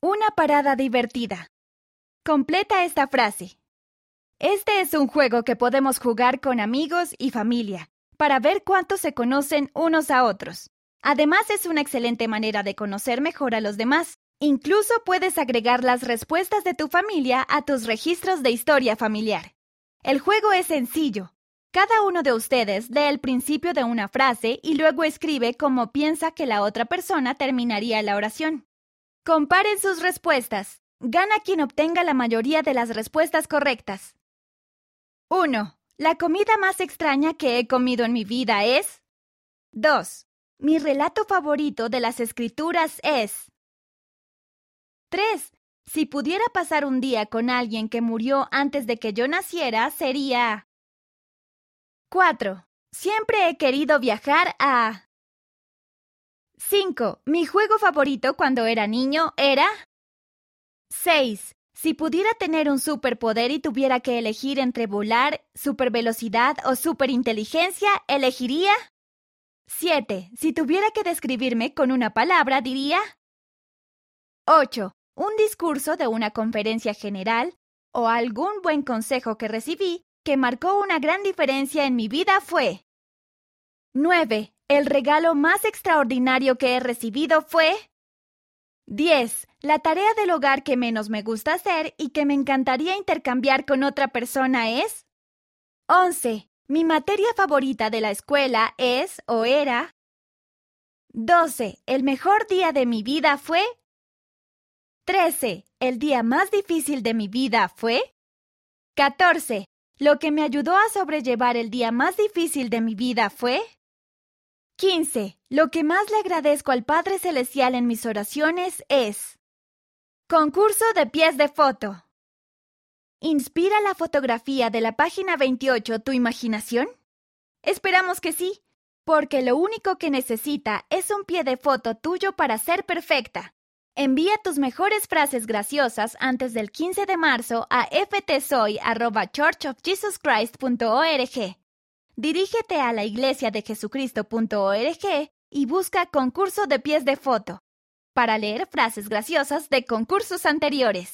Una parada divertida. Completa esta frase. Este es un juego que podemos jugar con amigos y familia, para ver cuánto se conocen unos a otros. Además es una excelente manera de conocer mejor a los demás. Incluso puedes agregar las respuestas de tu familia a tus registros de historia familiar. El juego es sencillo. Cada uno de ustedes lee el principio de una frase y luego escribe cómo piensa que la otra persona terminaría la oración. Comparen sus respuestas. Gana quien obtenga la mayoría de las respuestas correctas. 1. La comida más extraña que he comido en mi vida es. 2. Mi relato favorito de las escrituras es. 3. Si pudiera pasar un día con alguien que murió antes de que yo naciera, sería. 4. Siempre he querido viajar a. 5. Mi juego favorito cuando era niño era... 6. Si pudiera tener un superpoder y tuviera que elegir entre volar, supervelocidad o superinteligencia, elegiría... 7. Si tuviera que describirme con una palabra, diría... 8. Un discurso de una conferencia general o algún buen consejo que recibí que marcó una gran diferencia en mi vida fue... 9. El regalo más extraordinario que he recibido fue... 10. La tarea del hogar que menos me gusta hacer y que me encantaría intercambiar con otra persona es... 11. Mi materia favorita de la escuela es o era... 12. El mejor día de mi vida fue... 13. El día más difícil de mi vida fue... 14. Lo que me ayudó a sobrellevar el día más difícil de mi vida fue... 15. Lo que más le agradezco al Padre Celestial en mis oraciones es... Concurso de pies de foto. ¿Inspira la fotografía de la página 28 tu imaginación? Esperamos que sí, porque lo único que necesita es un pie de foto tuyo para ser perfecta. Envía tus mejores frases graciosas antes del 15 de marzo a ftsoy.churchofjesuschrist.org. Dirígete a la iglesia de Jesucristo.org y busca concurso de pies de foto para leer frases graciosas de concursos anteriores.